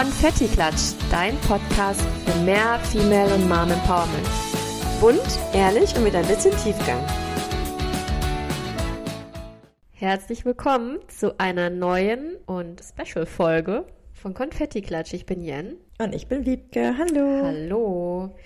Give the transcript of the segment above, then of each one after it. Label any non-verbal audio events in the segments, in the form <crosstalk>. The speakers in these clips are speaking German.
Konfetti Klatsch, dein Podcast für mehr Female und Mom Empowerment. Bunt, ehrlich und mit ein bisschen Tiefgang. Herzlich willkommen zu einer neuen und Special-Folge von Konfetti Klatsch. Ich bin Jen. Und ich bin Wiebke. Hallo. Hallo.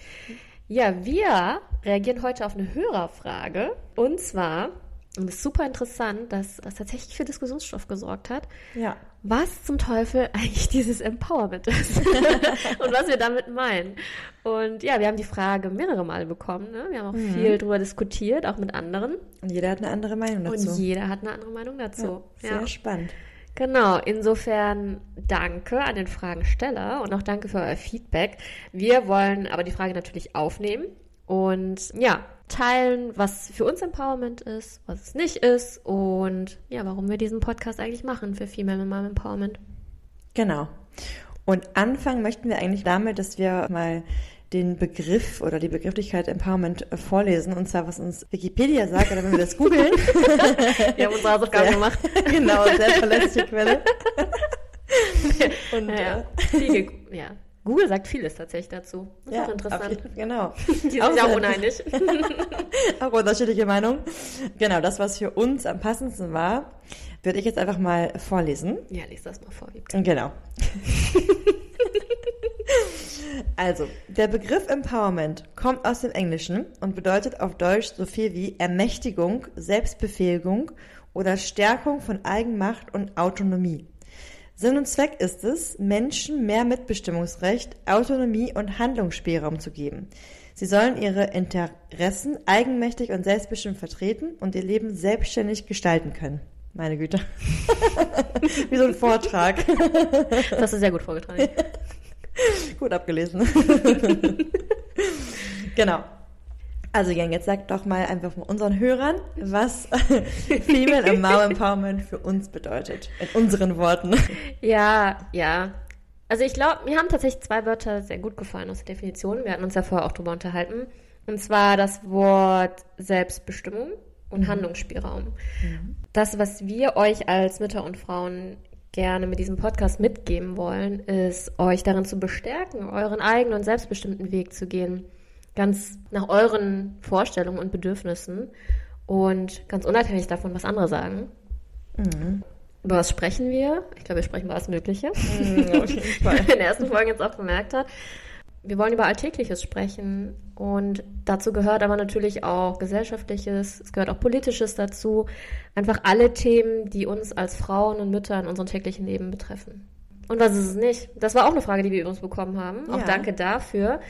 Ja, wir reagieren heute auf eine Hörerfrage. Und zwar, und es ist super interessant, dass das tatsächlich für Diskussionsstoff gesorgt hat. Ja. Was zum Teufel <laughs> eigentlich dieses Empowerment ist <laughs> und was wir damit meinen. Und ja, wir haben die Frage mehrere Male bekommen. Ne? Wir haben auch mhm. viel darüber diskutiert, auch mit anderen. Und jeder hat eine andere Meinung dazu. Und jeder hat eine andere Meinung dazu. Ja, sehr ja. spannend. Genau, insofern danke an den Fragensteller und auch danke für euer Feedback. Wir wollen aber die Frage natürlich aufnehmen und ja, teilen, was für uns Empowerment ist, was es nicht ist und ja, warum wir diesen Podcast eigentlich machen für Female Mom Empowerment. Genau. Und anfangen möchten wir eigentlich damit, dass wir mal den Begriff oder die Begrifflichkeit Empowerment äh, vorlesen, und zwar was uns Wikipedia sagt, oder wenn wir das googeln. <laughs> wir haben unsere Hausaufgaben <laughs> gemacht. genau, sehr verlässliche Quelle. <laughs> und ja, äh, ja. Google sagt vieles tatsächlich dazu. Das ja, ist auch interessant. genau. <laughs> Die sind auch, uneinig. <laughs> auch unterschiedliche Meinungen. Genau, das, was für uns am passendsten war, würde ich jetzt einfach mal vorlesen. Ja, lies das mal vor. Genau. <laughs> Also, der Begriff Empowerment kommt aus dem Englischen und bedeutet auf Deutsch so viel wie Ermächtigung, Selbstbefähigung oder Stärkung von Eigenmacht und Autonomie. Sinn und Zweck ist es, Menschen mehr Mitbestimmungsrecht, Autonomie und Handlungsspielraum zu geben. Sie sollen ihre Interessen eigenmächtig und selbstbestimmt vertreten und ihr Leben selbstständig gestalten können. Meine Güte. <laughs> Wie so ein Vortrag. Das hast du sehr gut vorgetragen. <laughs> Gut abgelesen. <laughs> genau. Also Jan, jetzt sag doch mal einfach von unseren Hörern, was <laughs> Female Empowerment für uns bedeutet. In unseren Worten. Ja, ja. Also ich glaube, mir haben tatsächlich zwei Wörter sehr gut gefallen aus der Definition. Wir hatten uns ja vorher auch drüber unterhalten. Und zwar das Wort Selbstbestimmung und mhm. Handlungsspielraum. Mhm. Das, was wir euch als Mütter und Frauen gerne mit diesem Podcast mitgeben wollen, ist euch darin zu bestärken, euren eigenen und selbstbestimmten Weg zu gehen. Ganz nach euren Vorstellungen und Bedürfnissen und ganz unabhängig davon, was andere sagen. Mhm. Über was sprechen wir? Ich glaube, wir sprechen über alles Mögliche. Mhm, auf jeden <laughs> Fall. in der ersten Folge jetzt auch gemerkt hat wir wollen über Alltägliches sprechen und dazu gehört aber natürlich auch Gesellschaftliches, es gehört auch Politisches dazu. Einfach alle Themen, die uns als Frauen und Mütter in unserem täglichen Leben betreffen. Und was ist es nicht? Das war auch eine Frage, die wir übrigens bekommen haben. Auch danke dafür.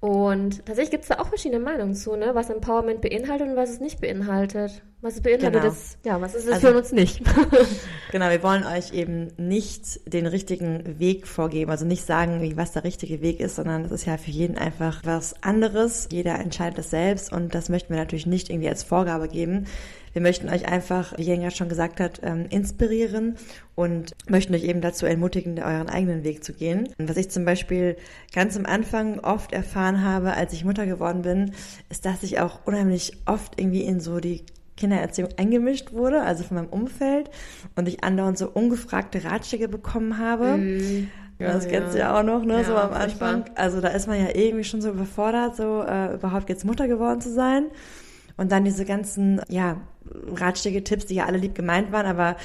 Und tatsächlich gibt es da auch verschiedene Meinungen zu, ne? was Empowerment beinhaltet und was es nicht beinhaltet. Was beinhaltet genau. ist, ja, was ist es also, für uns nicht? <laughs> genau, wir wollen euch eben nicht den richtigen Weg vorgeben, also nicht sagen, was der richtige Weg ist, sondern das ist ja für jeden einfach was anderes. Jeder entscheidet das selbst und das möchten wir natürlich nicht irgendwie als Vorgabe geben. Wir möchten euch einfach, wie Jen ja schon gesagt hat, ähm, inspirieren und möchten euch eben dazu ermutigen, euren eigenen Weg zu gehen. Was ich zum Beispiel ganz am Anfang oft erfahren habe, als ich Mutter geworden bin, ist, dass ich auch unheimlich oft irgendwie in so die Kindererziehung eingemischt wurde, also von meinem Umfeld, und ich andauernd so ungefragte Ratschläge bekommen habe. Mm. Ja, das kennst du ja auch noch, ne, ja, so am Anfang. Also da ist man ja irgendwie schon so überfordert, so äh, überhaupt jetzt Mutter geworden zu sein. Und dann diese ganzen, ja, Ratschläge, Tipps, die ja alle lieb gemeint waren, aber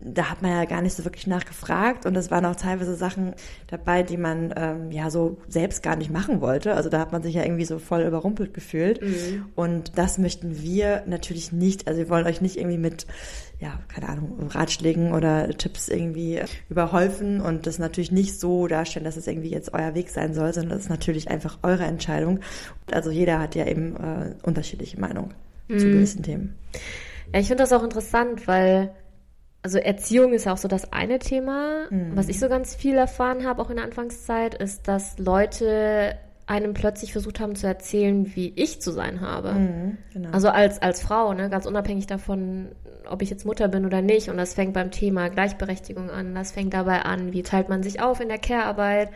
da hat man ja gar nicht so wirklich nachgefragt und es waren auch teilweise Sachen dabei, die man ähm, ja so selbst gar nicht machen wollte. Also da hat man sich ja irgendwie so voll überrumpelt gefühlt. Mhm. Und das möchten wir natürlich nicht. Also wir wollen euch nicht irgendwie mit, ja, keine Ahnung, Ratschlägen oder Tipps irgendwie überhäufen und das natürlich nicht so darstellen, dass es irgendwie jetzt euer Weg sein soll, sondern das ist natürlich einfach eure Entscheidung. Also jeder hat ja eben äh, unterschiedliche Meinungen mhm. zu gewissen Themen. Ja, ich finde das auch interessant, weil also Erziehung ist ja auch so das eine Thema. Mhm. Was ich so ganz viel erfahren habe, auch in der Anfangszeit, ist, dass Leute einem plötzlich versucht haben zu erzählen, wie ich zu sein habe. Mhm, genau. Also als, als Frau, ne, ganz unabhängig davon, ob ich jetzt Mutter bin oder nicht. Und das fängt beim Thema Gleichberechtigung an. Das fängt dabei an, wie teilt man sich auf in der Care-Arbeit.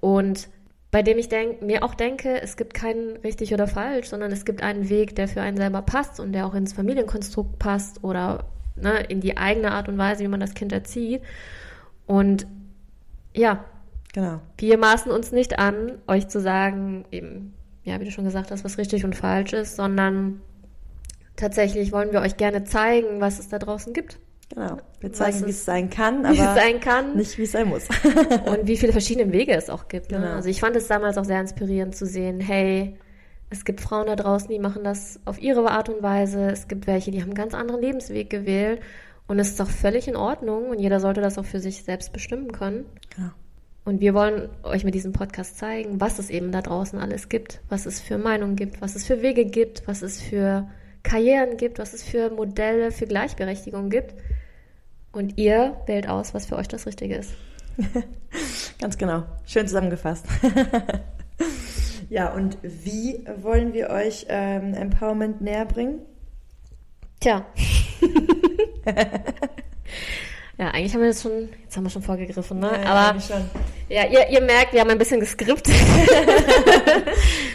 Und bei dem ich denk, mir auch denke, es gibt keinen richtig oder falsch, sondern es gibt einen Weg, der für einen selber passt und der auch ins Familienkonstrukt passt oder ne, in die eigene Art und Weise, wie man das Kind erzieht. Und ja, Genau. Wir maßen uns nicht an, euch zu sagen, eben, ja, wie du schon gesagt hast, was richtig und falsch ist, sondern tatsächlich wollen wir euch gerne zeigen, was es da draußen gibt. Genau. Wir zeigen, wie es- sein kann, aber sein kann nicht, wie es sein muss. und wie viele verschiedene Wege es auch gibt. Ne? Genau. Also ich fand es damals auch sehr inspirierend zu sehen, hey, es gibt Frauen da draußen, die machen das auf ihre Art und Weise. Es gibt welche, die haben einen ganz anderen Lebensweg gewählt. Und es ist auch völlig in Ordnung und jeder sollte das auch für sich selbst bestimmen können. genau. Und wir wollen euch mit diesem Podcast zeigen, was es eben da draußen alles gibt, was es für Meinungen gibt, was es für Wege gibt, was es für Karrieren gibt, was es für Modelle für Gleichberechtigung gibt. Und ihr wählt aus, was für euch das Richtige ist. <laughs> Ganz genau. Schön zusammengefasst. <laughs> ja, und wie wollen wir euch ähm, Empowerment näher bringen? Tja. <laughs> ja, eigentlich haben wir das schon, jetzt haben wir schon vorgegriffen, ne? Aber eigentlich schon. ja, ihr, ihr merkt, wir haben ein bisschen geskriptet.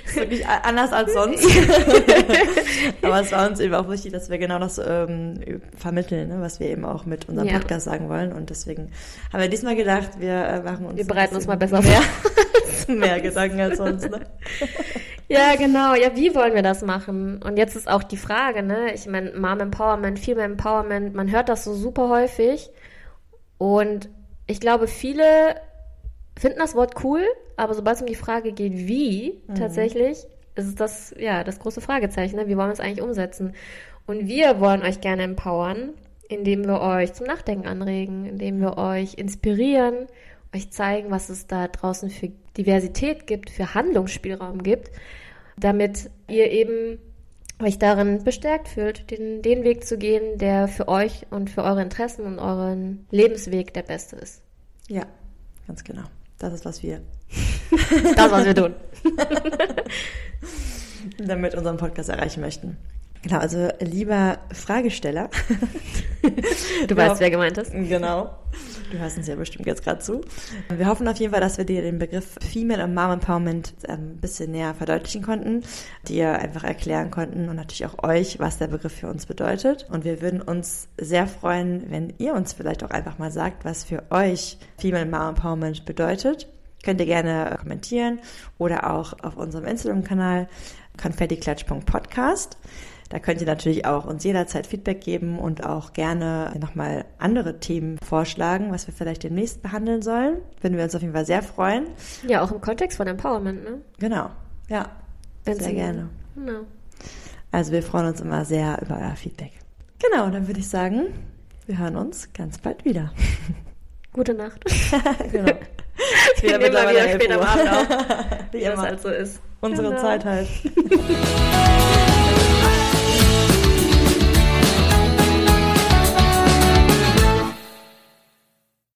Ist wirklich anders als sonst. <laughs> Aber es war uns eben auch wichtig, dass wir genau das ähm, vermitteln, ne, was wir eben auch mit unserem Ja. Podcast sagen wollen. Und deswegen haben wir diesmal gedacht, wir äh, machen uns Wir bereiten uns mal besser mehr, vor. <laughs> mehr Gedanken als sonst. Ne? Ja, genau. Ja, wie wollen wir das machen? Und jetzt ist auch die Frage, ne? Ich meine, Mom Empowerment, Female Empowerment, man hört das so super häufig. Und ich glaube, viele finden das Wort cool, aber sobald es um die Frage geht, wie tatsächlich, ist es das, ja, das große Fragezeichen, ne? Wie wollen wir es eigentlich umsetzen? Und wir wollen euch gerne empowern, indem wir euch zum Nachdenken anregen, indem wir euch inspirieren, euch zeigen, was es da draußen für Diversität gibt, für Handlungsspielraum gibt, damit ihr eben euch darin bestärkt fühlt, den, den Weg zu gehen, der für euch und für eure Interessen und euren Lebensweg der beste ist. Ja, ganz genau. Das ist, was wir <laughs> Das, was wir tun. <laughs> damit unseren Podcast erreichen möchten. Genau, also lieber Fragesteller. Du weißt, <laughs> wer gemeint ist. Genau. Du hörst uns ja bestimmt jetzt gerade zu. Wir hoffen auf jeden Fall, dass wir dir den Begriff Female und Mom Empowerment ähm, ein bisschen näher verdeutlichen konnten, dir einfach erklären konnten und natürlich auch euch, was der Begriff für uns bedeutet. Und wir würden uns sehr freuen, wenn ihr uns vielleicht auch einfach mal sagt, was für euch Female Mom Empowerment bedeutet. Könnt ihr gerne kommentieren oder auch auf unserem Instagram-Kanal konfettiklatsch.podcast. Da könnt ihr natürlich auch uns jederzeit Feedback geben und auch gerne nochmal andere Themen vorschlagen, was wir vielleicht demnächst behandeln sollen. Würden wir uns auf jeden Fall sehr freuen. Ja, auch im Kontext von Empowerment, ne? Genau. Ja, Wenn's sehr in- gerne. Genau. Also wir freuen uns immer sehr über euer Feedback. Genau, dann würde ich sagen, wir hören uns ganz bald wieder. <laughs> Gute Nacht. <laughs> genau. Wir nehmen mal wieder spät am Abend auf, <laughs> Wie wie das immer. halt so ist. Unsere Genau. Zeit halt.